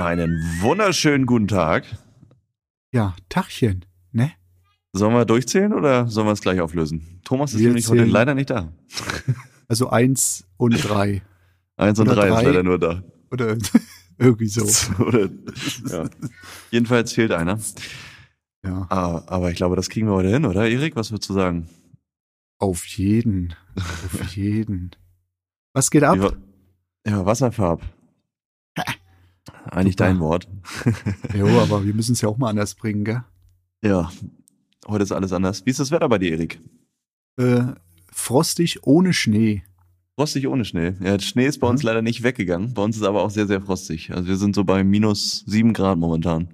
Einen wunderschönen guten Tag. Ja, Tachchen, ne? Sollen wir durchzählen oder sollen wir es gleich auflösen? Thomas ist Wir nämlich heute zählen. leider nicht da. Also eins und drei. Eins und Oder drei, ist drei. leider nur da. Oder irgendwie so. Oder, ja. Jedenfalls fehlt einer. Ja, Ah, aber ich glaube, das kriegen wir heute hin, oder Erik? Was würdest du sagen? auf jeden. Auf jeden. Was geht ab? Ja, Wasserfarb. Eigentlich Super. dein Wort. Jo, aber wir müssen es ja auch mal anders bringen, gell? Ja, heute ist alles anders. Wie ist das Wetter bei dir, Erik? Äh, frostig ohne Schnee. Frostig ohne Schnee. Ja, der Schnee ist bei uns Mhm. leider nicht weggegangen. Bei uns ist aber auch sehr, sehr frostig. Also wir sind so bei minus sieben Grad momentan.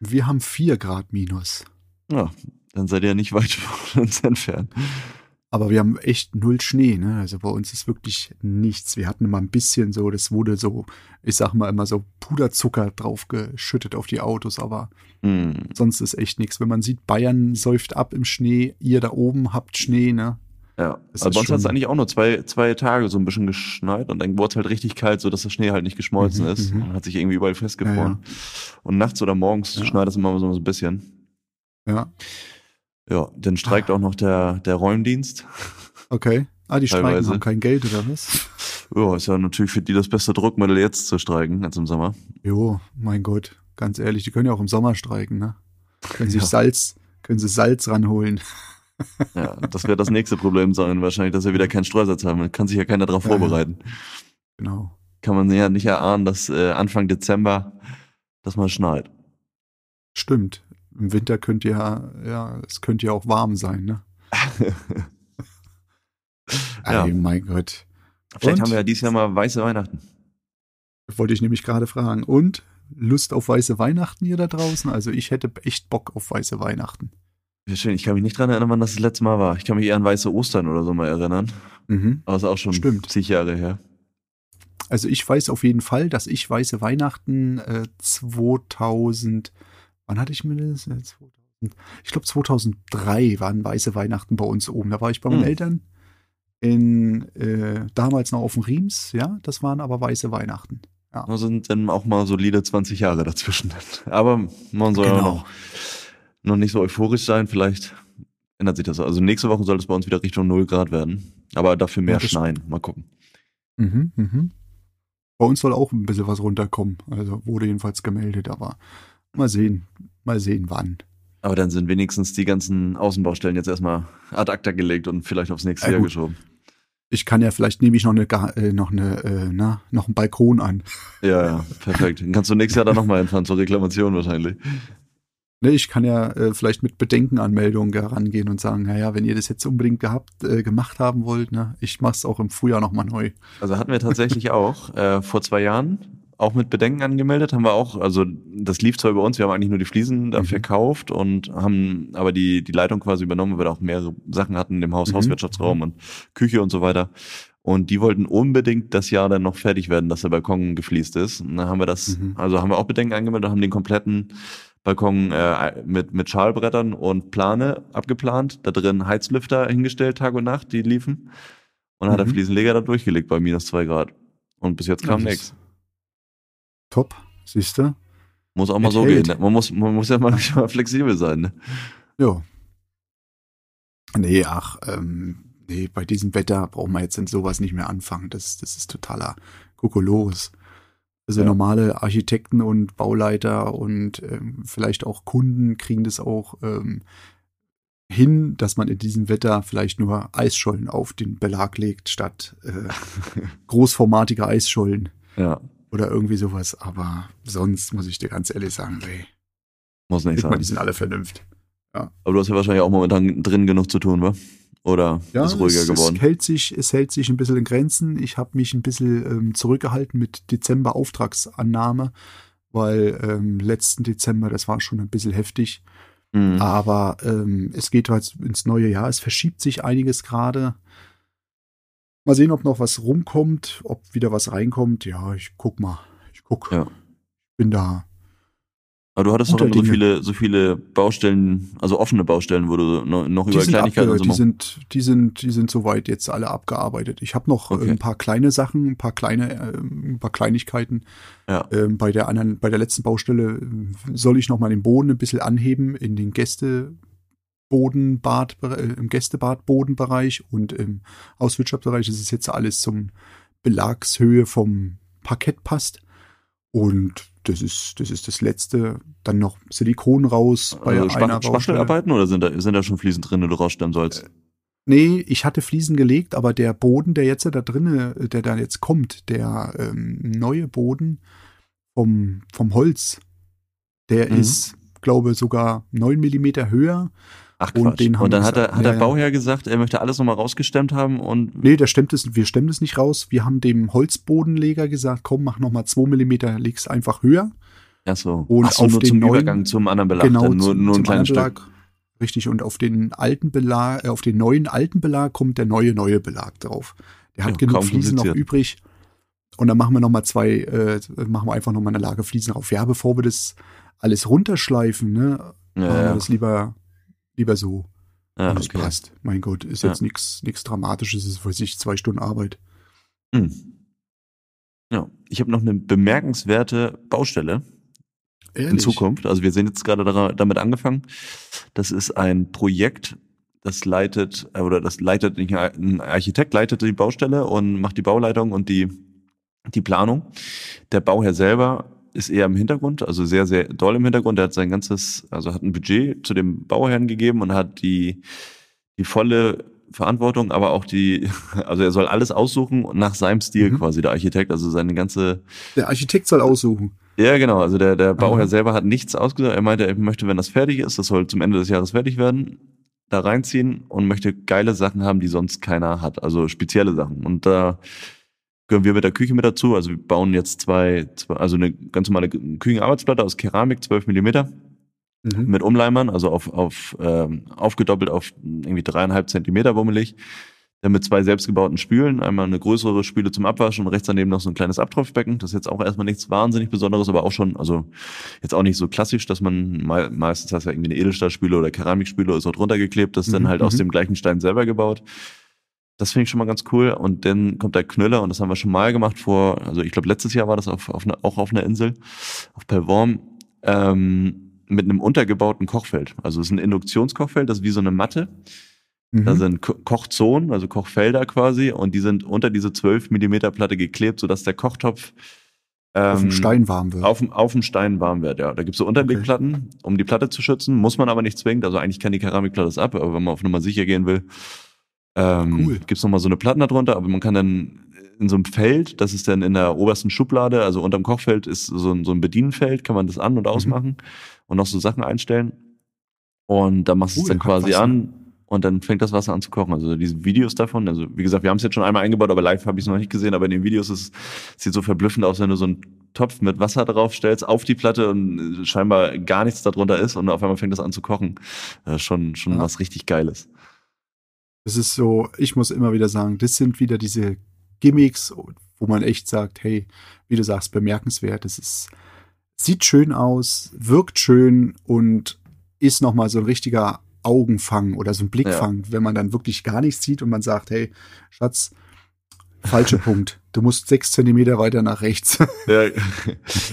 Wir haben vier Grad minus. Ja, dann seid ihr nicht weit von uns entfernt. Aber wir haben echt null Schnee, ne? Also bei uns ist wirklich nichts. Wir hatten immer ein bisschen so, das wurde so, ich sag mal immer so Puderzucker drauf geschüttet auf die Autos, aber Hm. sonst ist echt nichts. Wenn man sieht, Bayern säuft ab im Schnee, ihr da oben habt Schnee, ne? Ja, Das also bei uns hat es eigentlich auch nur zwei, zwei Tage so ein bisschen geschneit und dann wurde es halt richtig kalt, so dass der Schnee halt nicht geschmolzen Mhm, ist mhm. und hat sich irgendwie überall festgefroren. Und nachts oder morgens Ja. schneit es immer so ein bisschen. Ja, Ja, dann streikt auch noch der, der Räumdienst. okay. Ah, die streiken Teilweise. haben kein Geld oder was? Ja, ist ja natürlich für die das beste Druckmittel jetzt zu streiken als im Sommer. Jo, mein Gott, ganz ehrlich, die können ja auch im Sommer streiken, ne? Können sich Ja. Salz, können sie Salz ranholen. Ja, das wird das nächste Problem sein, wahrscheinlich, dass wir wieder keinen Streusatz haben. Da kann sich ja keiner darauf ja. vorbereiten. Genau. Kann man ja nicht erahnen, dass äh, Anfang Dezember das mal schneit. Stimmt. Im Winter könnte ja, ja, es könnte ja auch warm sein, ne? Ja. Ey, mein Gott. Vielleicht Und? haben wir ja dieses Jahr mal weiße Weihnachten. Wollte ich nämlich gerade fragen. Und Lust auf weiße Weihnachten hier da draußen? Also ich hätte echt Bock auf weiße Weihnachten. Ja, schön. Ich kann mich nicht dran erinnern, wann das das letzte Mal war. Ich kann mich eher an weiße Ostern oder so mal erinnern. Mhm. Aber ist auch schon Stimmt. zig Jahre her. Also ich weiß auf jeden Fall, dass ich weiße Weihnachten äh, 2000, wann hatte ich mir das? 2000, ich glaube 2003 waren weiße Weihnachten bei uns oben. Da war ich bei meinen Hm. Eltern in äh, damals noch auf dem Riems, ja, das waren aber weiße Weihnachten. Da sind dann auch mal solide 20 Jahre dazwischen. Aber man soll ja Genau. noch, noch nicht so euphorisch sein. Vielleicht ändert sich das. Also nächste Woche soll es bei uns wieder Richtung 0 Grad werden. Aber dafür mehr Ja, schneien. Mal gucken. Mhm, mhm. Bei uns soll auch ein bisschen was runterkommen. Also wurde jedenfalls gemeldet, aber mal sehen, mal sehen wann. Aber dann sind wenigstens die ganzen Außenbaustellen jetzt erstmal ad acta gelegt und vielleicht aufs nächste Ja, Jahr gut. geschoben. Ich kann ja vielleicht nehme ich noch eine, äh, noch eine, äh, na, noch einen Balkon an. Ja, ja, perfekt. Dann kannst du nächstes Jahr dann nochmal hinfahren zur Reklamation wahrscheinlich. Ne, ich kann ja äh, vielleicht mit Bedenkenanmeldungen herangehen und sagen, naja, wenn ihr das jetzt unbedingt gehabt, äh, gemacht haben wollt, ne, ich mach's auch im Frühjahr nochmal neu. Also hatten wir tatsächlich auch äh, vor zwei Jahren auch mit Bedenken angemeldet, haben wir auch, also das lief zwar über uns, wir haben eigentlich nur die Fliesen da Mhm. verkauft und haben aber die, die Leitung quasi übernommen, weil wir da auch mehrere Sachen hatten im Haus, Mhm. Hauswirtschaftsraum und Küche und so weiter. Und die wollten unbedingt das Jahr dann noch fertig werden, dass der Balkon gefliest ist. Und dann haben wir das, Mhm. also haben wir auch Bedenken angemeldet haben den kompletten Balkon äh, mit, mit Schalbrettern und Plane abgeplant, da drin Heizlüfter hingestellt, Tag und Nacht, die liefen. Und dann hat der Mhm. Fliesenleger da durchgelegt bei minus zwei Grad. Und bis jetzt kam nichts. Top, siehst du? Muss auch mal so hält. gehen. Ne? Man muss, man muss ja mal, mal flexibel sein. Ne? Ja. Nee, ach, ähm, nee, bei diesem Wetter brauchen wir jetzt in sowas nicht mehr anfangen. Das, das ist totaler Kokolores. Also Ja. normale Architekten und Bauleiter und ähm, vielleicht auch Kunden kriegen das auch ähm, hin, dass man in diesem Wetter vielleicht nur Eisschollen auf den Belag legt, statt äh, großformatige Eisschollen Ja, oder irgendwie sowas. Aber sonst muss ich dir ganz ehrlich sagen, ey, muss nicht ich meine, die sein. sind alle vernünftig. Aber du hast ja wahrscheinlich auch momentan drin genug zu tun, wa? Oder Ja, ist ruhiger es, geworden? Es hält, sich, es hält sich ein bisschen in Grenzen. Ich habe mich ein bisschen ähm, zurückgehalten mit Dezember Auftragsannahme, weil ähm, letzten Dezember, das war schon ein bisschen heftig. Mhm. Aber ähm, es geht halt ins neue Jahr. Es verschiebt sich einiges gerade. Mal sehen, ob noch was rumkommt, ob wieder was reinkommt. Ja, ich guck mal. Ich guck. Ja. Bin da. Aber du hattest doch so viele, so viele Baustellen, also offene Baustellen, wo du noch, noch Die über Kleinigkeiten abge, so die, sind, die, sind, die sind soweit jetzt alle abgearbeitet. Ich habe noch Okay. äh, ein paar kleine Sachen, ein paar kleine, ähm, ein paar Kleinigkeiten. Ja. Ähm, bei der anderen, bei der letzten Baustelle äh, soll ich noch mal den Boden ein bisschen anheben in den Gästebodenbad, äh, im Gästebadbodenbereich und im Auswirtschaftsbereich ist es jetzt alles zum Belagshöhe vom Parkett passt. Und das ist, das ist das letzte. Dann noch Silikon raus bei Also einer Spach Baustelle. Spachtelarbeiten oder sind da, sind da schon Fliesen drin, die du rausstemmen sollst? Nee, ich hatte Fliesen gelegt, aber der Boden, der jetzt da drinne, der da jetzt kommt, der ähm, neue Boden vom, vom Holz, der Mhm. ist, glaube sogar neun Millimeter höher. Ach Und Quatsch. den haben und dann hat, der, gesagt, hat ja, der. Bauherr gesagt, er möchte alles nochmal rausgestemmt haben und Nee, der stemmt es, wir stemmen es nicht raus. Wir haben dem Holzbodenleger gesagt, komm, mach noch mal zwei Millimeter, leg's einfach höher. ja so. Und Ach so, auf nur den zum neuen- Übergang zum anderen Belag. genau, dann nur, zum, nur ein kleines Stück. Richtig, und auf den alten Belag, äh, auf den neuen alten Belag kommt der neue neue Belag drauf. Der hat Ja, genug Fliesen noch übrig. Und dann machen wir noch mal zwei, äh, machen wir einfach noch mal eine Lage Fliesen drauf. Ja, bevor wir das alles runterschleifen, ne, machen wir Ja, ja. das lieber, lieber so. Und das okay. passt. Mein Gott, ist Ja. jetzt nichts nichts Dramatisches, ist für sich zwei Stunden Arbeit. Hm. Ja, ich habe noch eine bemerkenswerte Baustelle in Ehrlich? Zukunft. Also wir sind jetzt gerade damit angefangen. Das ist ein Projekt, das leitet, äh, oder das leitet, nicht ein Architekt leitet die Baustelle und macht die Bauleitung und die, die Planung. Der Bauherr selber ist eher im Hintergrund, also sehr, sehr doll im Hintergrund. Er hat sein ganzes, also hat ein Budget zu dem Bauherrn gegeben und hat die, die volle Verantwortung, aber auch die, also er soll alles aussuchen nach seinem Stil Mhm. quasi, der Architekt, also seine ganze, Der Architekt soll aussuchen. ja, genau. Also der, der Bauherr Aha. selber hat nichts ausgesagt. Er meinte, er möchte, wenn das fertig ist, das soll zum Ende des Jahres fertig werden, da reinziehen und möchte geile Sachen haben, die sonst keiner hat. Also spezielle Sachen. Und da gehören wir mit der Küche mit dazu. Also wir bauen jetzt zwei, zwei also eine ganz normale Küchenarbeitsplatte aus Keramik, 12 Millimeter Mhm. mit Umleimern, also auf, auf ähm, aufgedoppelt auf irgendwie dreieinhalb Zentimeter wummelig. Dann mit zwei selbstgebauten Spülen, einmal eine größere Spüle zum Abwaschen und rechts daneben noch so ein kleines Abtropfbecken. Das ist jetzt auch erstmal nichts wahnsinnig Besonderes, aber auch schon, also jetzt auch nicht so klassisch, dass man me meistens hast du ja irgendwie eine Edelstahlspüle oder Keramikspüle ist dort runtergeklebt, das ist dann Mhm, halt aus mhm. dem gleichen Stein selber gebaut. Das finde ich schon mal ganz cool. Und dann kommt der Knüller und das haben wir schon mal gemacht vor, also ich glaube letztes Jahr war das auf, auf eine, auch auf einer Insel, auf Pelvorm, ähm, mit einem untergebauten Kochfeld. Also es ist ein Induktionskochfeld, das ist wie so eine Matte. Da Mhm. sind Ko Kochzonen, also Kochfelder quasi, und die sind unter diese 12 Millimeter Platte geklebt, sodass der Kochtopf Auf dem ähm, Stein warm wird. auf dem, auf dem Stein warm wird, ja. Da gibt's so Unterlegplatten, um die Platte zu schützen. Muss man aber nicht zwingend. Also eigentlich kann die Keramikplatte das ab, aber wenn man auf Nummer sicher gehen will, ähm, Cool. gibt's noch mal so eine Platten da drunter. Aber man kann dann in so einem Feld, das ist dann in der obersten Schublade, also unterm Kochfeld ist so ein, so ein Bedienfeld, kann man das an- Mhm. und ausmachen und noch so Sachen einstellen. Und dann machst du es Cool, dann hat quasi an und dann fängt das Wasser an zu kochen. Also diese Videos davon, also wie gesagt, wir haben es jetzt schon einmal eingebaut, aber live habe ich es noch nicht gesehen, aber in den Videos ist, sieht so verblüffend aus, wenn du so einen Topf mit Wasser draufstellst auf die Platte und scheinbar gar nichts darunter ist und auf einmal fängt das an zu kochen. Ist schon, schon Ja. was richtig Geiles. Das ist so, ich muss immer wieder sagen, das sind wieder diese Gimmicks, wo man echt sagt, hey, wie du sagst, bemerkenswert. Das ist, sieht schön aus, wirkt schön und ist nochmal so ein richtiger Augenfang oder so ein Blickfang, wenn man dann wirklich gar nichts sieht und man sagt, hey, Schatz, falscher Punkt. Du musst sechs Zentimeter weiter nach rechts. Ja,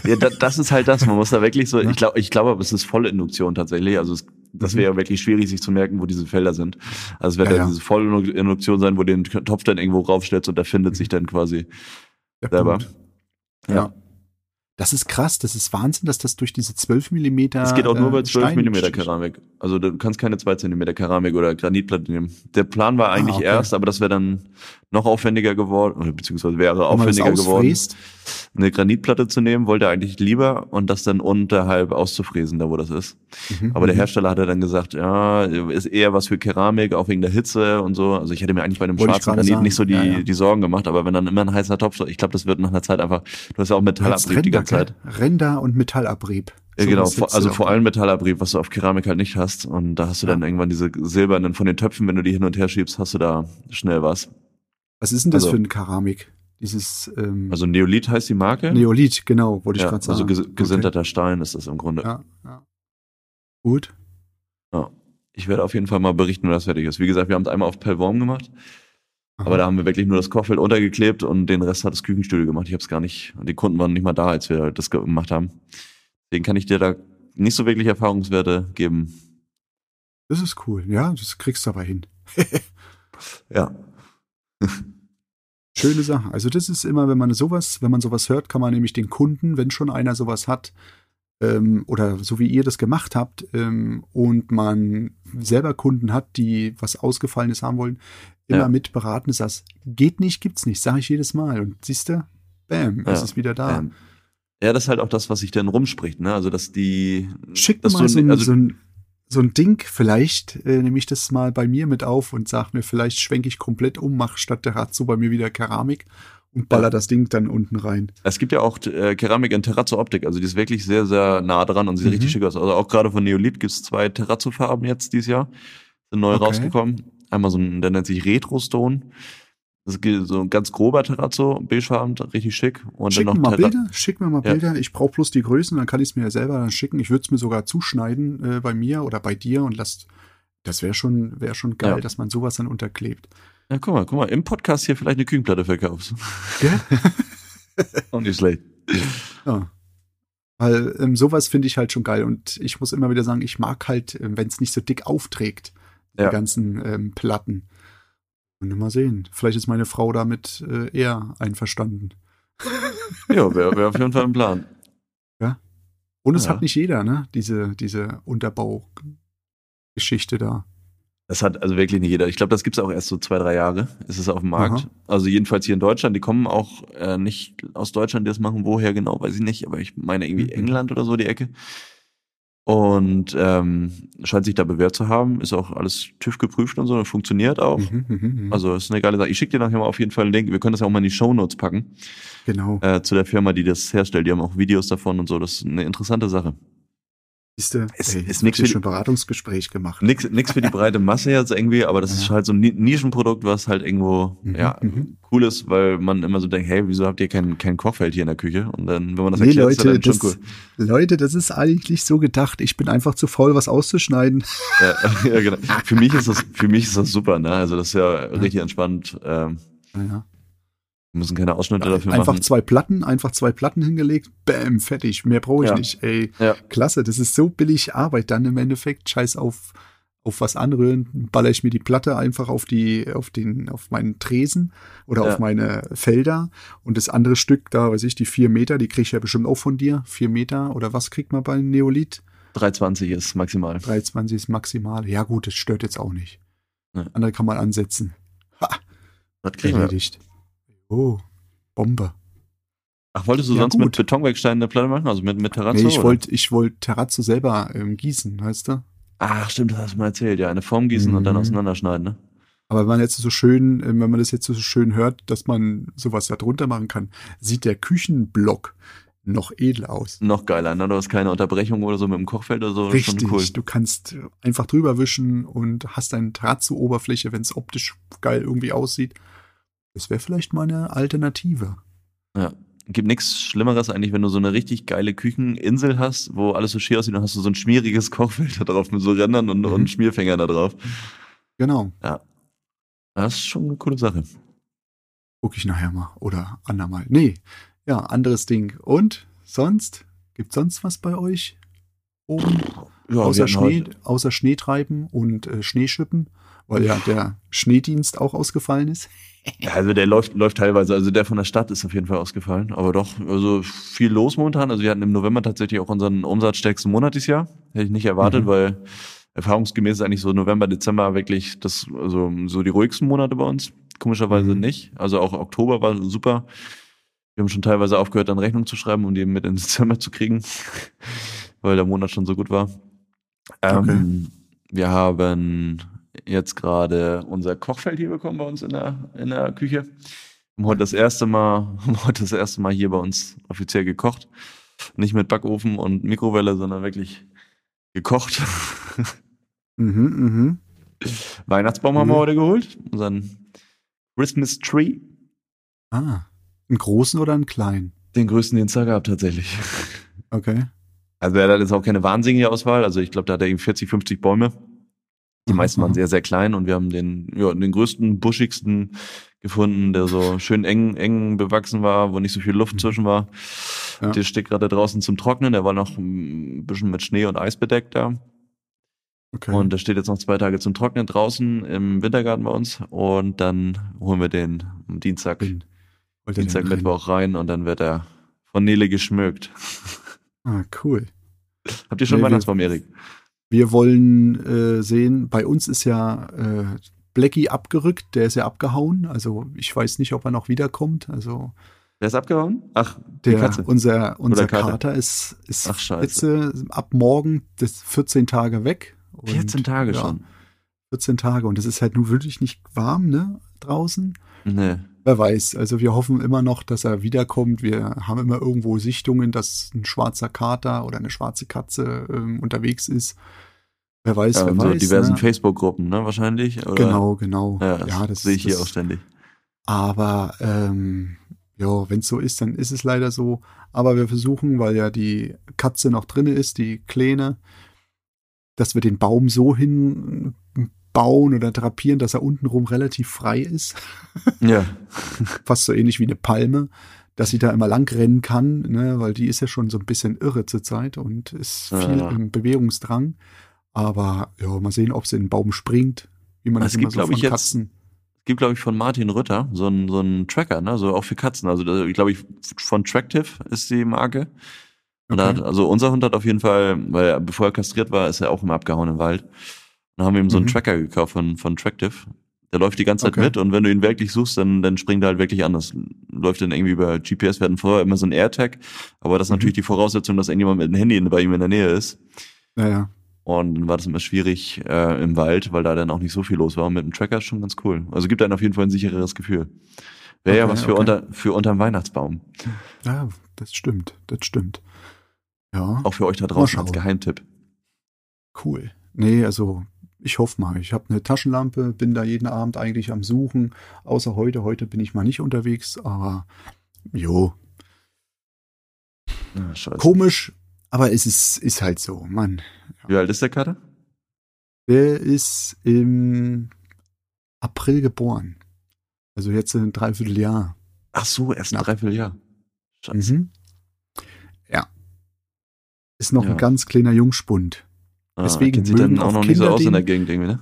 ja da, das ist halt das. Man muss da wirklich so, Ja. ich glaube, ich glaube, aber es ist volle Induktion tatsächlich. Also es, das Mhm. wäre wirklich schwierig, sich zu merken, wo diese Felder sind. Also es wird Ja, dann ja. diese volle Induktion sein, wo du den Topf dann irgendwo raufstellst und der findet sich dann quasi Der selber. Ja. Ja. Das ist krass, das ist Wahnsinn, dass das durch diese 12 Millimeter. Es geht auch nur äh, bei 12 Stein Millimeter. Keramik. Also du kannst keine 2 Zentimeter Keramik oder Granitplatte nehmen. Der Plan war eigentlich Ah, okay. erst, aber das wäre dann noch aufwendiger geworden, oder beziehungsweise wäre aufwendiger geworden. eine Granitplatte zu nehmen, wollte er eigentlich lieber und das dann unterhalb auszufräsen, da wo das ist. Mhm. Aber der Hersteller hatte dann gesagt, ja, ist eher was für Keramik, auch wegen der Hitze und so. Also ich hätte mir eigentlich bei dem Wollte schwarzen Granit nicht so die, Ja, ja. die Sorgen gemacht, aber wenn dann immer ein heißer Topf, ich glaube, das wird nach einer Zeit einfach, du hast ja auch Metallabrieb ganze Zeit. Ränder und Metallabrieb. Ja, So genau, vor, also vor allem Metallabrieb, was du auf Keramik halt nicht hast. Und da hast du dann irgendwann diese silbernen von den Töpfen, wenn du die hin und her schiebst, hast du da schnell was. Was ist denn das also- für eine Keramik? Dieses ähm, Also Neolith heißt die Marke. Neolith, genau, wollte ich ja, gerade sagen. also ges Okay. gesinterter Stein ist das im Grunde. Ja, ja. Gut. Ja. Ich werde auf jeden Fall mal berichten, wenn das fertig ist. Wie gesagt, wir haben es einmal auf Pellworm gemacht, Aha. aber da haben wir wirklich nur das Kochfeld untergeklebt und den Rest hat das Küchenstudio gemacht. Ich habe es gar nicht, die Kunden waren nicht mal da, als wir das gemacht haben. Deswegen kann ich dir da nicht so wirklich Erfahrungswerte geben. Das ist cool. Ja, das kriegst du aber hin. Ja. Schöne Sache. Also das ist immer, wenn man sowas, wenn man sowas hört, kann man nämlich den Kunden, wenn schon einer sowas hat, ähm, oder so wie ihr das gemacht habt, ähm, und man selber Kunden hat, die was Ausgefallenes haben wollen, immer Ja. mit beraten, ist das geht nicht, gibt's nicht, sage ich jedes Mal. Und siehst du, bam, es Ja. ist wieder da. Ja, das ist halt auch das, was sich dann rumspricht, ne? Also dass die Schick mir dass mal so ein, also, so ein, so ein Ding, vielleicht äh, nehme ich das mal bei mir mit auf und sag mir, vielleicht schwenke ich komplett um, mache statt Terrazzo bei mir wieder Keramik und baller Ja. das Ding dann unten rein. Es gibt ja auch äh, Keramik in Terrazzo-Optik, also die ist wirklich sehr, sehr nah dran und sieht Mhm. richtig schick aus. Also auch gerade von Neolith gibt's zwei Terrazzo-Farben jetzt dieses Jahr, sind neu Okay. rausgekommen. Einmal so ein, der nennt sich Retro-Stone. Das ist so ein ganz grober Terrazzo, beigefarben, richtig schick. Und Schick mir dann mal noch Terra- Bilder, schick mir mal Ja. Bilder. Ich brauche bloß die Größen, dann kann ich es mir ja selber dann schicken. Ich würde es mir sogar zuschneiden äh, bei mir oder bei dir und lass. Das wäre schon, wäre schon geil, Ja. dass man sowas dann unterklebt. Ja, guck mal, guck mal, im Podcast hier vielleicht eine Küchenplatte verkaufst. Gell? Auch nicht schlecht. Ja. Weil ähm, sowas finde ich halt schon geil. Und ich muss immer wieder sagen, ich mag halt, ähm, wenn es nicht so dick aufträgt, Ja. die ganzen ähm, Platten. Und mal sehen. Vielleicht ist meine Frau damit äh, eher einverstanden. Ja, wäre wär auf jeden Fall ein Plan. Und es Ja. hat nicht jeder, ne? Diese, diese Unterbaugeschichte da. Das hat also wirklich nicht jeder. Ich glaube, das gibt's auch erst so zwei, drei Jahre. Ist es auf dem Markt. Aha. Also jedenfalls hier in Deutschland. Die kommen auch äh, nicht aus Deutschland, die das machen. Woher genau, weiß ich nicht. Aber ich meine irgendwie Mhm. England oder so die Ecke. Und ähm, scheint sich da bewährt zu haben. Ist auch alles TÜV geprüft und so. Und funktioniert auch. Mhm, mhm. Also ist eine geile Sache. Ich schicke dir nachher mal auf jeden Fall einen Link. Wir können das ja auch mal in die Shownotes packen. genau. Äh, zu der Firma, die das herstellt. Die haben auch Videos davon und so. Das ist eine interessante Sache. Siehste, es ey, ist wird für schon ein Beratungsgespräch gemacht. Nix, nix für die breite Masse jetzt irgendwie, aber das ist Ja. halt so ein Ni- Nischenprodukt, was halt irgendwo Mhm, ja mhm. cool ist, weil man immer so denkt, hey, wieso habt ihr kein, kein Kochfeld hier in der Küche? Und dann, wenn man das Nee, erklärt, ist Leute, das das, dann schon Leute, das ist eigentlich so gedacht. Ich bin einfach zu faul, was auszuschneiden. cool. Ja, ja, genau. Für mich ist das, für mich ist das super, ne? Also das ist ja richtig entspannt. Ähm, Naja. Wir müssen keine Ausschnitte dafür Einfach machen. zwei Platten, einfach zwei Platten hingelegt, bam, fertig. Mehr brauche ich Ja. nicht. Ey, Ja. klasse, das ist so billig Arbeit dann im Endeffekt. Scheiß auf, auf was anrühren, baller ich mir die Platte einfach auf die, auf den, auf meinen Tresen oder Ja. auf meine Felder. Und das andere Stück, da weiß ich, die vier Meter, die krieg ich ja bestimmt auch von dir. Vier Meter oder was kriegt man bei Neolith? 320 ist maximal. 320 ist maximal. Ja gut, das stört jetzt auch nicht. Ja. Andere kann man ansetzen. Das kriegen wir. Erledigt. Oh, Bombe. Ach, wolltest du Ja, sonst gut. mit Betonwerksteinen eine Platte machen? Also mit, mit Terrazzo? Nee, ich wollte ich wollt Terrazzo selber ähm, gießen, weißt du? Ach, stimmt, das hast du mal erzählt. Ja, eine Form gießen und dann Mhm. auseinanderschneiden, ne? Aber wenn man jetzt so schön, äh, wenn man das jetzt so schön hört, dass man sowas da drunter machen kann, sieht der Küchenblock noch edel aus. Noch geiler, ne? Du hast keine Unterbrechung oder so mit dem Kochfeld oder so. Richtig, Schon cool. du kannst einfach drüber wischen und hast eine Terrazzo-Oberfläche, wenn es optisch geil irgendwie aussieht. Das wäre vielleicht mal eine Alternative. Ja. Gibt nichts Schlimmeres eigentlich, wenn du so eine richtig geile Kücheninsel hast, wo alles so schier aussieht, dann hast du so ein schmieriges Kochfeld da drauf mit so Rändern und, Mhm. und Schmierfängern da drauf. Genau, Das ist schon eine coole Sache. gucke ich nachher mal oder andermal. Nee, ja, anderes Ding. Und sonst? Gibt sonst was bei euch? Oben? Ja, außer, Schnee, außer Schneetreiben und äh, Schneeschippen, weil ja der Schneedienst auch ausgefallen ist. Ja, also der läuft, läuft teilweise. Also der von der Stadt ist auf jeden Fall ausgefallen. Aber doch, also viel los momentan. Also wir hatten im November tatsächlich auch unseren umsatzstärksten Monat dieses Jahr. Hätte ich nicht erwartet, Mhm. weil erfahrungsgemäß ist eigentlich so November, Dezember wirklich das, also so die ruhigsten Monate bei uns. Komischerweise Mhm. nicht. Also auch Oktober war super. Wir haben schon teilweise aufgehört, dann Rechnung zu schreiben, um die mit ins Zimmer zu kriegen, weil der Monat schon so gut war. Ähm, Okay. Wir haben jetzt gerade unser Kochfeld hier bekommen bei uns in der, in der Küche. Haben heute das erste Mal, haben heute das erste Mal hier bei uns offiziell gekocht. Nicht mit Backofen und Mikrowelle, sondern wirklich gekocht. Mhm, mhm. Weihnachtsbaum haben wir Cool. heute geholt. Unseren Christmas Tree. Ah. Einen großen oder einen kleinen? Den größten, den es da gab, tatsächlich. Okay. Also er hat jetzt auch keine wahnsinnige Auswahl. Also ich glaube, da hat er irgendwie 40, 50 Bäume. Die meisten waren aha. sehr, sehr klein und wir haben den, ja, den größten, buschigsten gefunden, der so schön eng, eng bewachsen war, wo nicht so viel Luft zwischen war. Ja. Der steht gerade draußen zum Trocknen. Der war noch ein bisschen mit Schnee und Eis bedeckt da. Okay. Und der steht jetzt noch zwei Tage zum Trocknen draußen im Wintergarten bei uns. Und dann holen wir den am Dienstag, den Dienstag? Mittwoch rein und dann wird er von Nele geschmückt. Ah, cool. Habt ihr schon Nee, Weihnachtsbaum, Erik? Wir wollen äh, sehen, bei uns ist ja äh, Blackie abgerückt, der ist ja abgehauen. Also ich weiß nicht, ob er noch wiederkommt. Also Wer ist abgehauen? Ach, der, Katze. unser, unser Kater. Kater ist, ist Ach, scheiße. jetzt, ab morgen das 14 Tage weg. Und, 14 Tage ja, schon. 14 Tage und es ist halt nur wirklich nicht warm, ne, draußen. Nee. Wer weiß, also wir hoffen immer noch, dass er wiederkommt. Wir haben immer irgendwo Sichtungen, dass ein schwarzer Kater oder eine schwarze Katze ähm, unterwegs ist. Wer weiß, Ja, wer so weiß. diversen ne? Facebook-Gruppen, ne, wahrscheinlich? Oder? Genau, genau. Ja, das, ja, das sehe ich hier das, auch ständig. Aber ähm, ja, wenn es so ist, dann ist es leider so. Aber wir versuchen, weil ja die Katze noch drinne ist, die Kleine, dass wir den Baum so hinbauen oder drapieren, dass er untenrum relativ frei ist. Ja. Fast so ähnlich wie eine Palme, dass sie da immer lang rennen kann, ne, weil die ist ja schon so ein bisschen irre zurzeit und ist Ja, viel ja. im Bewegungsdrang. Aber ja, mal sehen, ob sie in den Baum springt, wie man Es das immer gibt, so von ich, jetzt- Katzen. Es gibt, glaube ich, von Martin Rütter so einen so einen Tracker, ne, so auch für Katzen. Also, da- ich glaube, ich, von Tractive ist die Marke. Und da Okay. hat, also unser Hund hat auf jeden Fall, weil er, bevor er kastriert war, ist er auch immer abgehauen im Wald. Dann haben wir ihm so einen Mhm. Tracker gekauft von, von Tractive. Der läuft die ganze Zeit Okay. mit und wenn du ihn wirklich suchst, dann, dann springt er halt wirklich an. Das läuft dann irgendwie über GPS. Wir hatten vorher immer so einen AirTag, aber das ist Mhm. natürlich die Voraussetzung, dass irgendjemand mit dem Handy bei ihm in der Nähe ist. Naja, Und dann war das immer schwierig äh, im Wald, weil da dann auch nicht so viel los war. Und mit dem Tracker ist schon ganz cool. Also gibt einem auf jeden Fall ein sichereres Gefühl. Wäre ja Okay, was für okay. unter für unterm Weihnachtsbaum. ja, das stimmt, das stimmt. Ja, Auch für euch da draußen als. Geheimtipp. cool. Nee, also ich hoffe mal. Ich habe eine Taschenlampe, bin da jeden Abend eigentlich am Suchen. Außer heute. Heute bin ich mal nicht unterwegs, aber jo, scheiße. komisch. Aber es ist, ist halt so, Mann. Wie alt ist der Kater? Der ist im April geboren. Also jetzt ein Dreivierteljahr. Ach so, erst ein. Dreivierteljahr. Scheiße. Mhm. Ja. Ist noch Ja. ein ganz kleiner Jungspund. Ah, Deswegen sich dann auch noch nicht so aus in der Gegend irgendwie, ne?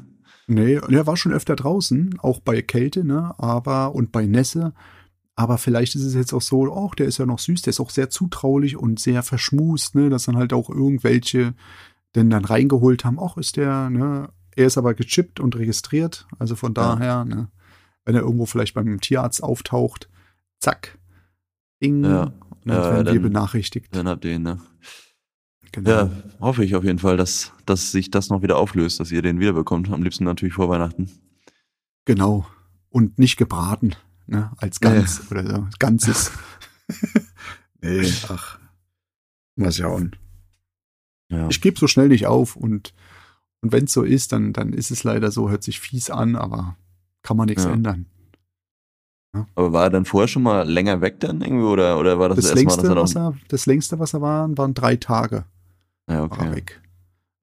Nee, er war schon öfter draußen, auch bei Kälte, ne, aber, und bei Nässe. Aber vielleicht ist es jetzt auch so, ach, der ist ja noch süß, der ist auch sehr zutraulich und sehr verschmust, ne, dass dann halt auch irgendwelche denn dann reingeholt haben, ach, ist der, ne, er ist aber gechippt und registriert, also von Ja. daher, ne, wenn er irgendwo vielleicht beim Tierarzt auftaucht, zack, ding, Ja. dann Ja, werden wir benachrichtigt. Dann habt ihr ihn, ne? Genau. Ja, hoffe ich auf jeden Fall, dass, dass sich das noch wieder auflöst, dass ihr den wiederbekommt. Am liebsten natürlich vor Weihnachten. Genau. Und nicht gebraten, ne, als ganz oder so, ganzes. nee, ach. Mal schauen. Ja. Ich gebe so schnell nicht auf und, und wenn es so ist, dann, dann ist es leider so, hört sich fies an, aber kann man nichts Ja. ändern. Aber war er dann vorher schon mal länger weg dann irgendwie oder, oder war das Das, das, erste Mal, längste, dass er was er, das längste, was er war, waren drei Tage ja, war er okay. weg.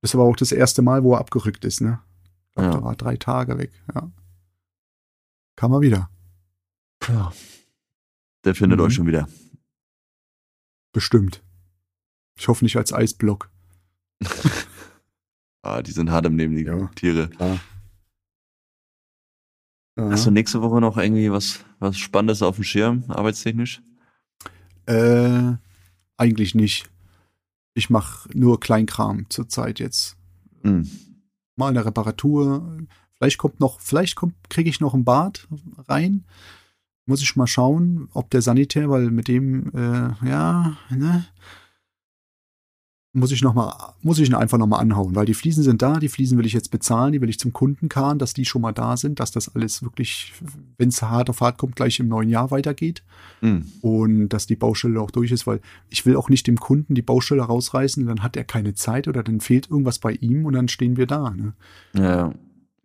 Das war auch das erste Mal, wo er abgerückt ist, ne? Ich glaub, Ja. Da war drei Tage weg, ja. Kam er wieder. Ja. Der findet Mhm. euch schon wieder. Bestimmt. Ich hoffe nicht als Eisblock. Ah, die sind hart im Leben, die Ja. Tiere. Klar. Hast du nächste Woche noch irgendwie was, was Spannendes auf dem Schirm, arbeitstechnisch? Äh, eigentlich nicht. Ich mache nur Kleinkram zurzeit jetzt. Hm. Mal eine Reparatur. Vielleicht kommt noch, vielleicht kommt, kriege ich noch ein Bad rein. Muss ich mal schauen, ob der Sanitär, weil mit dem, äh, ja, ne, muss ich noch mal, muss ich ihn einfach noch mal anhauen, weil die Fliesen sind da, die Fliesen will ich jetzt bezahlen, die will ich zum Kunden karren, dass die schon mal da sind, dass das alles wirklich, wenn es hart auf hart kommt, gleich im neuen Jahr weitergeht Hm. und dass die Baustelle auch durch ist, weil ich will auch nicht dem Kunden die Baustelle rausreißen, dann hat er keine Zeit oder dann fehlt irgendwas bei ihm und dann stehen wir da. Ne? Ja,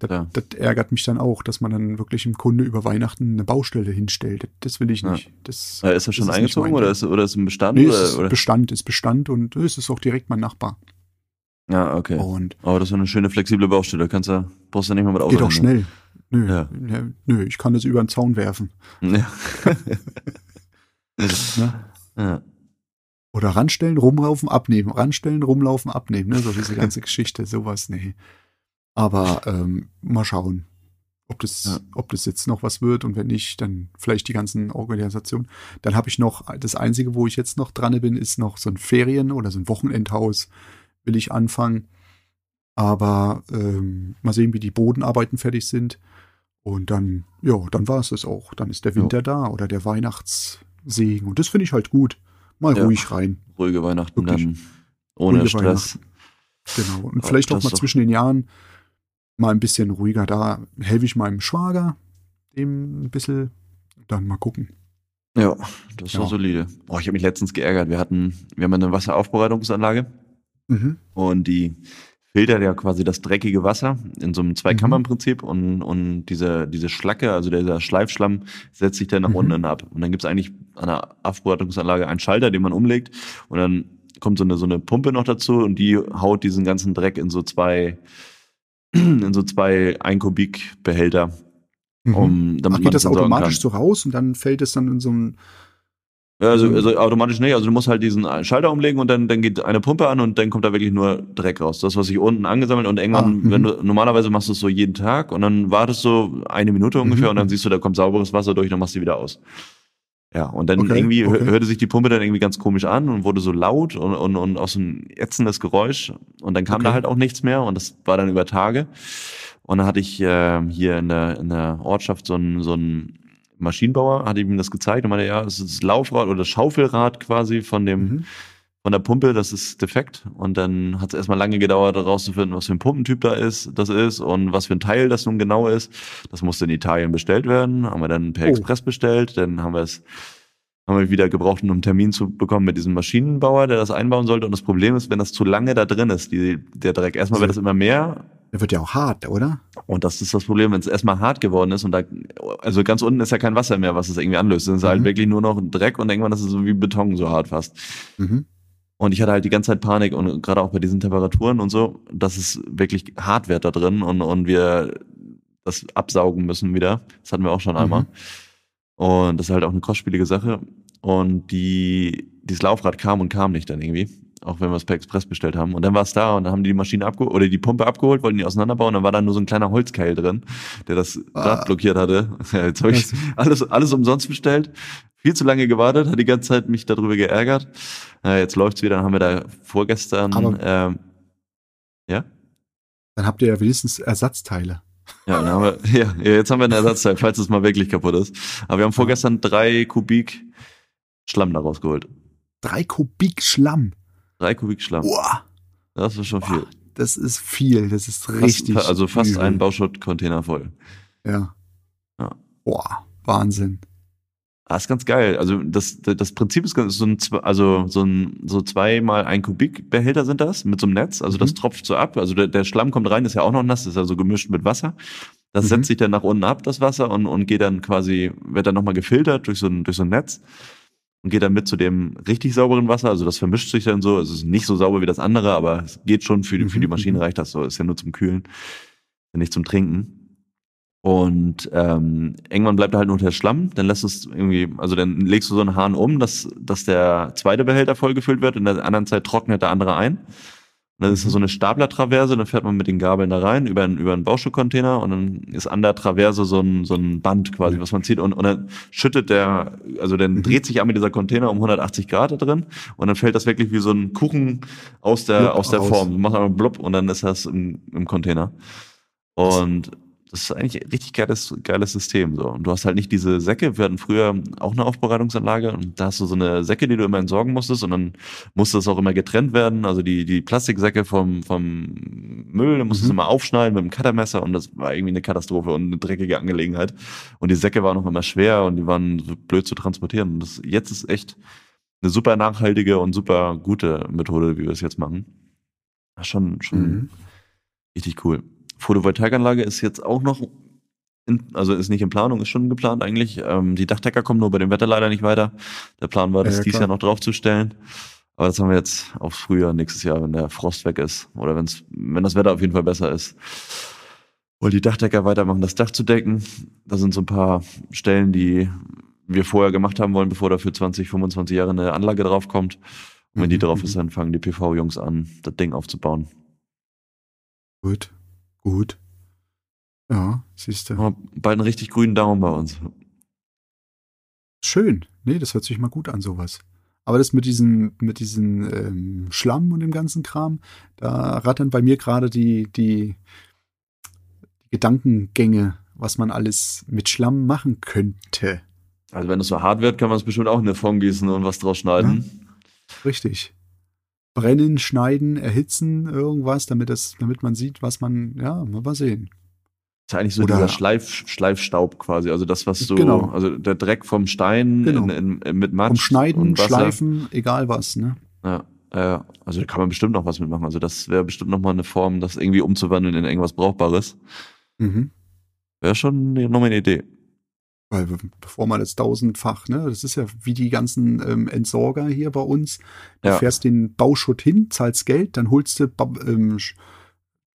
Das, Ja. das ärgert mich dann auch, dass man dann wirklich dem Kunde über Weihnachten eine Baustelle hinstellt. Das, will ich Ja. nicht. Das, Äh, ist er schon nicht eingezogen oder ist, oder ist im Bestand? Nee, oder, ist oder? Bestand ist Bestand und es ist auch direkt mein Nachbar. Ja, okay. Und Aber das ist eine schöne flexible Baustelle. Kannst du, brauchst du nicht mal mit Auto geht auch schnell. Nö, Ja. ja, nö, ich kann das über den Zaun werfen. Ne? Ne? Ja. Oder ranstellen, rumlaufen, abnehmen. Ranstellen, rumlaufen, abnehmen. Ne? So diese ganze Geschichte, sowas, nee. Aber ähm, mal schauen, ob das, Ja. ob das jetzt noch was wird und wenn nicht, dann vielleicht die ganzen Organisationen. Dann habe ich noch, das Einzige, wo ich jetzt noch dran bin, ist noch so ein Ferien- oder so ein Wochenendhaus, will ich anfangen. Aber ähm, mal sehen, wie die Bodenarbeiten fertig sind. Und dann, ja, dann war es das auch. Dann ist der Winter da oder der Weihnachtssegen. Und das finde ich halt gut. Mal Ja. ruhig rein. Ruhige Weihnachten Wirklich. dann. Ohne Ruhige Stress. Genau. Und Ja, vielleicht auch mal zwischen den Jahren mal ein bisschen ruhiger. Da helfe ich meinem Schwager dem ein bisschen. Dann mal gucken. Ja, das ist Ja. solide. Boah, ich habe mich letztens geärgert. Wir hatten, wir haben eine Wasseraufbereitungsanlage Mhm. und die filtert ja quasi das dreckige Wasser in so einem Zweikammernprinzip und, und diese, diese Schlacke, also dieser Schleifschlamm, setzt sich dann nach Mhm. unten ab. Und dann gibt's eigentlich an der Aufbereitungsanlage einen Schalter, den man umlegt und dann kommt so eine, so eine Pumpe noch dazu und die haut diesen ganzen Dreck in so zwei, in so zwei ein Kubik Behälter, Mhm. um, damit Ach, man geht das entsorgen automatisch so raus und dann fällt es dann in so ein. Ja, also, Mhm. also automatisch nicht. Also du musst halt diesen Schalter umlegen und dann, dann geht eine Pumpe an und dann kommt da wirklich nur Dreck raus. Das, was sich unten angesammelt und irgendwann, Ah, mhm. wenn du, normalerweise machst du es so jeden Tag und dann wartest du eine Minute ungefähr Mhm. und dann siehst du, da kommt sauberes Wasser durch, dann machst du wieder aus. Ja, und dann Okay, irgendwie okay. hörte sich die Pumpe dann irgendwie ganz komisch an und wurde so laut und, und, und auch so ein ätzendes Geräusch und dann kam Okay. da halt auch nichts mehr und das war dann über Tage. Und dann hatte ich äh, hier in der, in der Ortschaft so einen, so einen Maschinenbauer, hatte ihm das gezeigt und meinte, ja, es ist das Laufrad oder das Schaufelrad quasi von dem, Mhm. Von der Pumpe, das ist defekt. Und dann hat es erstmal lange gedauert, herauszufinden, was für ein Pumpentyp da ist, das ist und was für ein Teil das nun genau ist. Das musste in Italien bestellt werden, haben wir dann per Oh. Express bestellt, dann haben wir es haben wir wieder gebraucht, um einen Termin zu bekommen mit diesem Maschinenbauer, der das einbauen sollte. Und das Problem ist, wenn das zu lange da drin ist, die, der Dreck, erstmal wird das immer mehr Der wird ja auch hart, oder? und das ist das Problem, wenn es erstmal hart geworden ist und da, also ganz unten ist ja kein Wasser mehr, was es irgendwie anlöst. Es ist halt Mhm. wirklich nur noch Dreck und irgendwann ist es so wie Beton so hart fast. Mhm. Und ich hatte halt die ganze Zeit Panik und gerade auch bei diesen Temperaturen und so, dass es wirklich hart wird da drin und, und wir das absaugen müssen wieder. Das hatten wir auch schon einmal. Mhm. Und das ist halt auch eine kostspielige Sache. Und die, dieses Laufrad kam und kam nicht dann irgendwie. Auch wenn wir es per Express bestellt haben. Und dann war es da und dann haben die die Maschine abgeholt oder die Pumpe abgeholt, wollten die auseinanderbauen. Und dann war da nur so ein kleiner Holzkeil drin, der das Rad Ah. blockiert hatte. Ja, Jetzt habe ich alles, alles umsonst bestellt. Viel zu lange gewartet, hat die ganze Zeit mich darüber geärgert. Äh, jetzt läuft's wieder, dann haben wir da vorgestern, Aber- ähm, ja? Dann habt ihr ja wenigstens Ersatzteile. Ja, dann haben wir, ja, ja, jetzt haben wir einen Ersatzteil, falls es mal wirklich kaputt ist. Aber wir haben vorgestern drei Kubik Schlamm da rausgeholt. Drei Kubik Schlamm. Drei Kubik Schlamm. Boah, Das ist schon viel. das ist viel. Das ist Fast, richtig. also fast übel. ein Bauschuttcontainer voll. Ja. Ja. Boah, Wahnsinn. Ah, ist ganz geil. Also das, das Prinzip ist ganz- so ein, also so ein, so zweimal ein Kubik Behälter sind das mit so einem Netz. Also das Mhm. tropft so ab. Also der, der Schlamm kommt rein, ist ja auch noch nass, ist also gemischt mit Wasser. Das Mhm. setzt sich dann nach unten ab, das Wasser, und, und geht dann quasi, wird dann nochmal gefiltert durch so ein, durch so ein Netz und geht dann mit zu dem richtig sauberen Wasser. Also das vermischt sich dann so. Es ist nicht so sauber wie das andere, aber es geht schon für die, für die Mhm, Maschine mhm. reicht das so. Ist ja nur zum Kühlen, nicht zum Trinken. Und ähm, irgendwann bleibt da halt nur der Schlamm, dann lässt es irgendwie, also dann legst du so einen Hahn um, dass, dass der zweite Behälter vollgefüllt wird, in der anderen Zeit trocknet der andere ein. Und dann ist das so eine Staplertraverse, dann fährt man mit den Gabeln da rein über einen, über einen Bauschuhcontainer und dann ist an der Traverse so ein, so ein Band quasi, was man zieht und, und dann schüttet der, also dann Mhm. dreht sich einmal dieser Container um 180 Grad da drin und dann fällt das wirklich wie so ein Kuchen aus der, Blub aus der. Form. Du machst einmal blub und dann ist das im, im Container. Und das ist eigentlich ein richtig geiles, geiles System. So. Und du hast halt nicht diese Säcke. Wir hatten früher auch eine Aufbereitungsanlage und da hast du so eine Säcke, die du immer entsorgen musstest und dann musste das auch immer getrennt werden. Also die, die Plastiksäcke vom, vom Müll, da musstest du Mhm. immer aufschneiden mit dem Cuttermesser und das war irgendwie eine Katastrophe und eine dreckige Angelegenheit. Und die Säcke waren auch immer schwer und die waren so blöd zu transportieren. Und das, jetzt ist echt eine super nachhaltige und super gute Methode, wie wir es jetzt machen. Schon, schon Mhm. richtig cool. Photovoltaikanlage ist jetzt auch noch, in, also ist nicht in Planung, ist schon geplant eigentlich. Ähm, die Dachdecker kommen nur bei dem Wetter leider nicht weiter. Der Plan war, das Ja, ja, dies. Jahr noch draufzustellen. Aber das haben wir jetzt aufs Frühjahr nächstes Jahr, wenn der Frost weg ist. Oder wenn's, wenn das Wetter auf jeden Fall besser ist. Wollen die Dachdecker weitermachen, das Dach zu decken. Da sind so ein paar Stellen, die wir vorher gemacht haben wollen, bevor da für 20, 25 Jahre eine Anlage draufkommt. Und wenn die Mhm, drauf mhm. ist, dann fangen die PV-Jungs an, das Ding aufzubauen. Gut, gut. Ja, siehst du. Bald einen richtig grünen Daumen bei uns. Schön. Nee, das hört sich mal gut an, sowas. Aber das mit diesem, mit diesem ähm, Schlamm und dem ganzen Kram, da rattern bei mir gerade die, die, die Gedankengänge, was man alles mit Schlamm machen könnte. Also wenn es so hart wird, kann man es bestimmt auch in eine Form gießen und was draus schneiden. Richtig. Brennen, schneiden, erhitzen, irgendwas, damit das, damit man sieht, was man, ja, mal sehen. ist ja eigentlich so Oder- dieser Schleif, Schleifstaub quasi. Also das, was so, Genau. also der Dreck vom Stein Genau. in, in, mit Matsch und Wasser. schleifen, egal was, ne? Ja, ja, also da kann man bestimmt noch was mitmachen. Also das wäre bestimmt noch mal eine Form, das irgendwie umzuwandeln in irgendwas Brauchbares. Mhm. Wäre schon nochmal eine Idee. Weil be- bevor man das tausendfach, ne, das ist ja wie die ganzen ähm, Entsorger hier bei uns. Du Ja. fährst den Bauschutt hin, zahlst Geld, dann holst du ähm, Sch-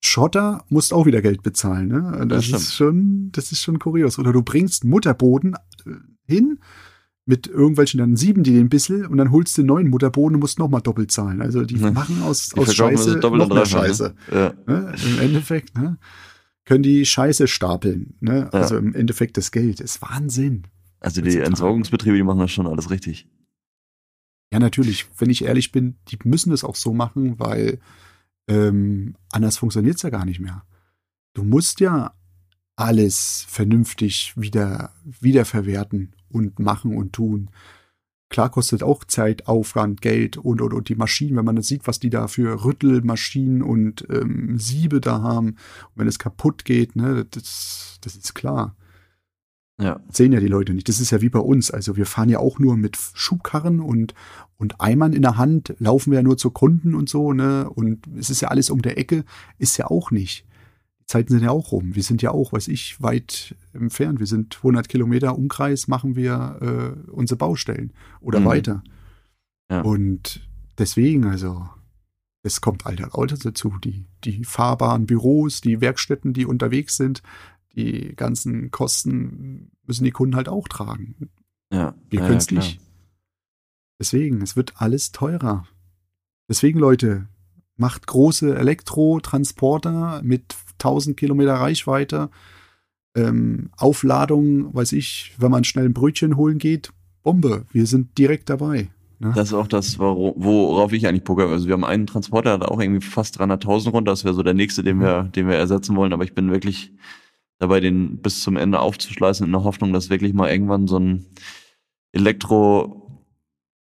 Schotter, musst auch wieder Geld bezahlen. Ne? Das, stimmt. ist schon, das ist schon kurios. Oder du bringst Mutterboden äh, hin mit irgendwelchen, dann sieben die den bissel und dann holst du den neuen Mutterboden und musst nochmal doppelt zahlen. Also die Ne. machen aus, Die aus Scheiße noch mehr dreifach, Scheiße. Ne? Ja. Ne? Im Endeffekt, ne? Können die Scheiße stapeln. Ne? Ja. Also im Endeffekt das Geld. ist Wahnsinn. Also die. Entsorgungsbetriebe, die machen das schon alles richtig. Ja, natürlich, wenn ich ehrlich bin, die müssen es auch so machen, weil ähm, anders funktioniert's ja gar nicht mehr. Du musst ja alles vernünftig wieder wiederverwerten und machen und tun. Klar kostet auch Zeit, Aufwand, Geld und, und, und die Maschinen, wenn man das sieht, was die da für Rüttelmaschinen und ähm, Siebe da haben. Und wenn es kaputt geht, ne, das, das ist klar. Ja. sehen ja die Leute nicht. Das ist ja wie bei uns. Also wir fahren ja auch nur mit Schubkarren und, und Eimern in der Hand, laufen wir ja nur zu Kunden und so, ne? Und es ist ja alles um der Ecke, ist ja auch nicht. Zeiten sind ja auch rum. Wir sind ja auch, weiß ich, weit entfernt. Wir sind 100 Kilometer Umkreis, machen wir äh, unsere Baustellen oder Mhm. weiter. Ja. Und deswegen, also, es kommt all das Autos dazu. Die, die fahrbaren Büros, die Werkstätten, die unterwegs sind, die ganzen Kosten müssen die Kunden halt auch tragen. Ja. Wir ja, können es nicht. Deswegen, es wird alles teurer. Deswegen, Leute, macht große Elektrotransporter mit 1000 Kilometer Reichweite, ähm, Aufladung, weiß ich, wenn man schnell ein Brötchen holen geht, Bombe, wir sind direkt dabei. Ne? Das ist auch das, worauf ich eigentlich poker. Also wir haben einen Transporter, der auch irgendwie fast 300.000 runter. Das wäre so der nächste, den wir, den wir ersetzen wollen. Aber ich bin wirklich dabei, den bis zum Ende aufzuschleißen in der Hoffnung, dass wirklich mal irgendwann so ein Elektro,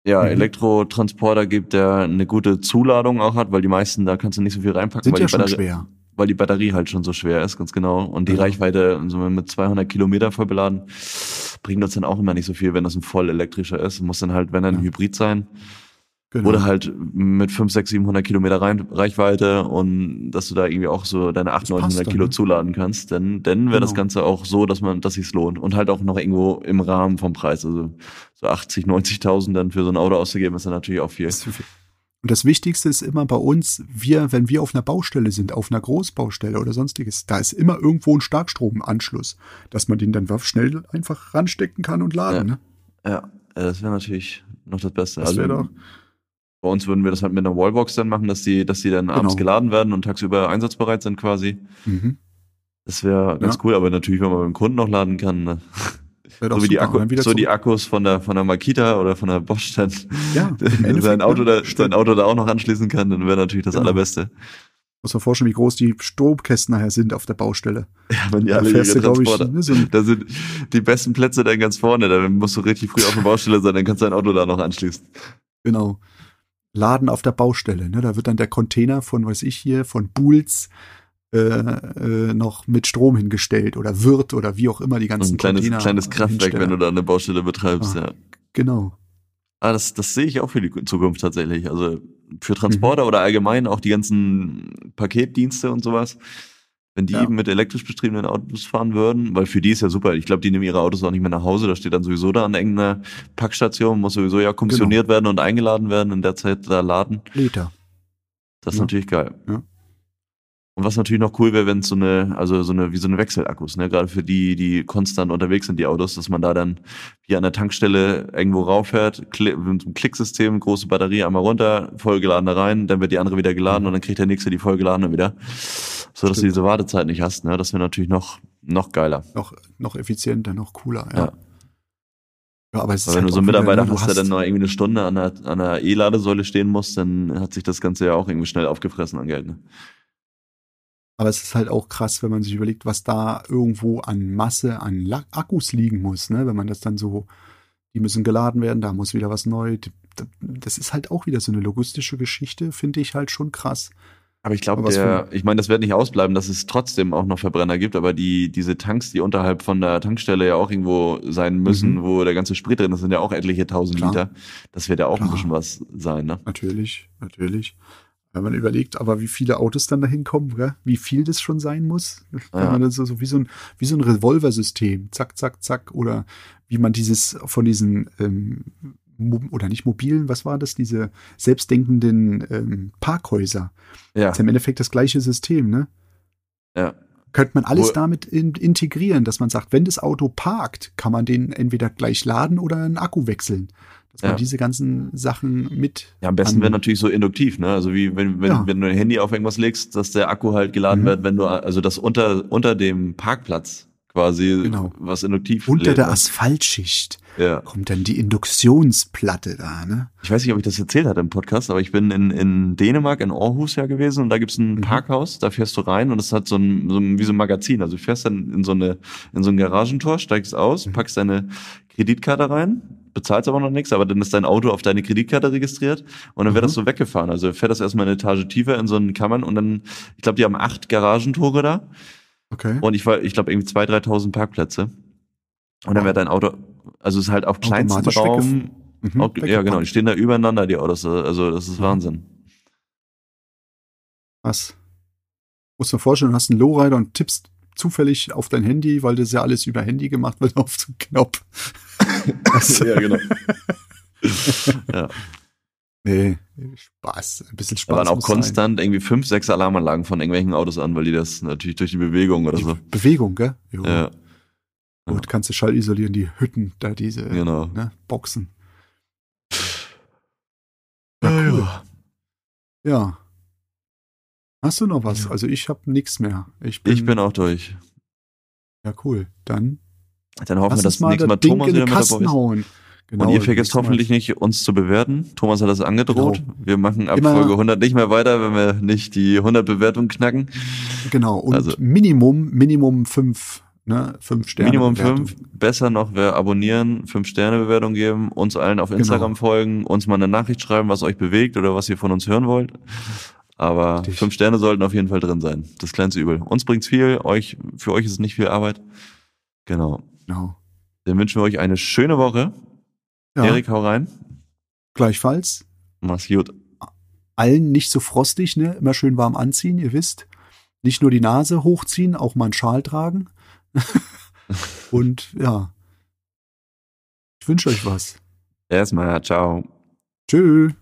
ja, Mhm. Elektrotransporter gibt, der eine gute Zuladung auch hat, weil die meisten, da kannst du nicht so viel reinpacken, Sind weil, ja die schon Batterie, schwer. weil die Batterie halt schon so schwer ist, ganz genau. Und die Ja. Reichweite, so mit 200 Kilometer voll beladen, bringt uns dann auch immer nicht so viel, wenn das ein voll elektrischer ist. Muss dann halt, wenn dann ein Ja. Hybrid sein. Genau. Oder halt mit 5, 6, 700 Kilometer Reichweite und dass du da irgendwie auch so deine 800, Das passt 900 dann, Kilo ne? zuladen kannst, denn dann wäre das Genau. Ganze auch so, dass man, dass sich's lohnt und halt auch noch irgendwo im Rahmen vom Preis. Also so 80, 90.000 dann für so ein Auto auszugeben, ist dann natürlich auch viel. Das- Und das Wichtigste ist immer bei uns, wir, wenn wir auf einer Baustelle sind, auf einer Großbaustelle oder sonstiges, da ist immer irgendwo ein Starkstromanschluss, dass man den dann schnell einfach ranstecken kann und laden. Ne? Ja, das wäre natürlich noch das Beste. Das wär also, doch- Bei uns würden wir das halt mit einer Wallbox dann machen, dass die, dass die dann abends Genau. geladen werden und tagsüber einsatzbereit sind quasi. Mhm. Das wäre ganz Ja. cool, aber natürlich, wenn man beim Kunden noch laden kann, ne? So wie die. Akku, wieder so die. Akkus von der von der Makita oder von der Bosch dann Ja, sein Auto da stimmt. sein Auto da auch noch anschließen kann, dann wäre natürlich das Genau. allerbeste. Muss man vorstellen, wie groß die Stromkästen nachher sind auf der Baustelle. Ja, wenn die Da alle fährst ihre du, ich, ne, so da sind die besten Plätze dann ganz vorne. Da musst du richtig früh auf der Baustelle sein, dann kannst du dein Auto da noch anschließen. Genau. Laden auf der Baustelle. Ne? Da wird dann der Container von, weiß ich hier, von Bulls äh, äh, noch mit Strom hingestellt oder wird oder wie auch immer die ganzen ein kleines, kleines Kraftwerk, wenn du da eine Baustelle betreibst, Ah. ja. Genau. Ah, das, das sehe ich auch für die Zukunft tatsächlich. Also für Transporter oder allgemein auch die ganzen Paketdienste und sowas. Wenn die Ja. mit elektrisch betriebenen Autos fahren würden, weil für die ist ja super. Ich glaube, die nehmen ihre Autos auch nicht mehr nach Hause. Da steht dann sowieso da an irgendeiner Packstation, muss sowieso ja kommissioniert werden und eingeladen werden, in der Zeit da laden. Liter. Das ist Ja. natürlich geil. Ja. Und was natürlich noch cool wäre, wenn es so eine, also so eine, wie so eine Wechselakkus, ne, gerade für die, die konstant unterwegs sind, die Autos, dass man da dann wie an der Tankstelle irgendwo rauffährt, kli mit einem Klicksystem, große Batterie einmal runter, vollgeladen da rein, dann wird die andere wieder geladen und dann kriegt der nächste die vollgeladene wieder. So dass du diese Wartezeit nicht hast, ne? Das wäre natürlich noch, noch geiler. Noch, noch effizienter, noch cooler. Ja. Ja. Ja, aber es ist Weil wenn halt du so einen Mitarbeiter hast, der dann noch irgendwie eine Stunde an der, an der E-Ladesäule stehen muss, dann hat sich das Ganze ja auch irgendwie schnell aufgefressen an Geld, ne? Aber es ist halt auch krass, wenn man sich überlegt, was da irgendwo an Masse, an La Akkus liegen muss, ne? Wenn man das dann so, die müssen geladen werden, da muss wieder was neu. Das ist halt auch wieder so eine logistische Geschichte, finde ich halt schon krass. Aber ich glaube, ich meine, das wird nicht ausbleiben, dass es trotzdem auch noch Verbrenner gibt, aber die, diese Tanks, die unterhalb von der Tankstelle ja auch irgendwo sein müssen, Mhm. wo der ganze Sprit drin ist, sind ja auch etliche tausend Klar. Liter. Das wird ja auch Klar. ein bisschen was sein, ne? Natürlich, natürlich. Wenn man überlegt, aber wie viele Autos dann dahin kommen, gell? wie viel das schon sein muss. Ja. man das so, so wie so ein, wie so ein Revolversystem, zack, zack, zack, oder wie man dieses von diesen, ähm, oder nicht mobilen, was war das, diese selbstdenkenden ähm, Parkhäuser. Ja, Das ist im Endeffekt das gleiche System, ne? ja. Könnte man alles Wo- damit in, integrieren, dass man sagt, wenn das Auto parkt, kann man den entweder gleich laden oder einen Akku wechseln. Dass Ja. man diese ganzen Sachen mit. Ja, am besten wäre natürlich so induktiv, ne? Also wie wenn, wenn, Ja. wenn du dein Handy auf irgendwas legst, dass der Akku halt geladen Mhm. wird, wenn du, also das unter, unter dem Parkplatz quasi Genau. was induktiv Unter lädt, der ne? Asphaltschicht Ja. kommt dann die Induktionsplatte da, ne? Ich weiß nicht, ob ich das erzählt hatte im Podcast, aber ich bin in, in Dänemark, in Aarhus ja gewesen und da gibt's ein Mhm. Parkhaus, da fährst du rein und es hat so ein, so ein, wie so ein Magazin. Also du fährst dann in so eine, in so ein Garagentor, steigst aus, Mhm. packst deine Kreditkarte rein, bezahlst aber noch nichts, aber dann ist dein Auto auf deine Kreditkarte registriert und dann wird Mhm. das so weggefahren. Also fährt das erstmal eine Etage tiefer in so einen Kammern und dann, ich glaube, die haben acht Garagentore da Okay. und ich war, ich glaube, irgendwie 2.000, 3.000 Parkplätze. Und dann wird dein Auto, also es ist halt auf kleinstem Raum, Mhm, auch, ja, genau, die stehen da übereinander, die Autos. Also das ist Mhm. Wahnsinn. Was? Musst du dir vorstellen, du hast einen Lowrider und tippst zufällig auf dein Handy, weil das ja alles über Handy gemacht wird, auf den Knopf. Ja, genau. ja. Nee, Spaß. Ein bisschen Da Spaß. waren auch muss sein. konstant irgendwie fünf, sechs Alarmanlagen von irgendwelchen Autos an, weil die das natürlich durch die Bewegung oder Die so. Bewegung, gell? Jo. Ja, Gut, kannst du schallisolieren, die Hütten, da diese genau. ne, Boxen. Ja, Ja, cool. ja. Ja. Hast du noch was? Ja. Also ich habe nichts mehr. Ich bin, Ich bin auch durch. ja cool. Dann Dann hoffen wir, lass dass uns mal nächstes Mal Thomas wieder mit dabei ist. hauen. Genau, Und ihr vergesst Mal. hoffentlich nicht, uns zu bewerten. Thomas hat das angedroht. Genau. Wir machen ab Immer- Folge 100 nicht mehr weiter, wenn wir nicht die 100 Bewertungen knacken. Genau. Und Also- Minimum, Minimum fünf, ne, fünf Sterne. Minimum Bewertung. fünf. Besser noch, wer abonnieren, fünf Sterne Bewertung geben, uns allen auf Instagram Genau. folgen, uns mal eine Nachricht schreiben, was euch bewegt oder was ihr von uns hören wollt. Aber Richtig. fünf Sterne sollten auf jeden Fall drin sein. Das kleinste Übel. Uns bringt's viel, euch, für euch ist es nicht viel Arbeit. Genau. Genau. Dann wünschen wir euch eine schöne Woche. Ja, Erik, hau rein. gleichfalls. Mach's gut. Allen nicht so frostig, ne? Immer schön warm anziehen, ihr wisst. Nicht nur die Nase hochziehen, auch mal einen Schal tragen. Und ja. Ich wünsche euch was. Erstmal, ciao. Tschüss.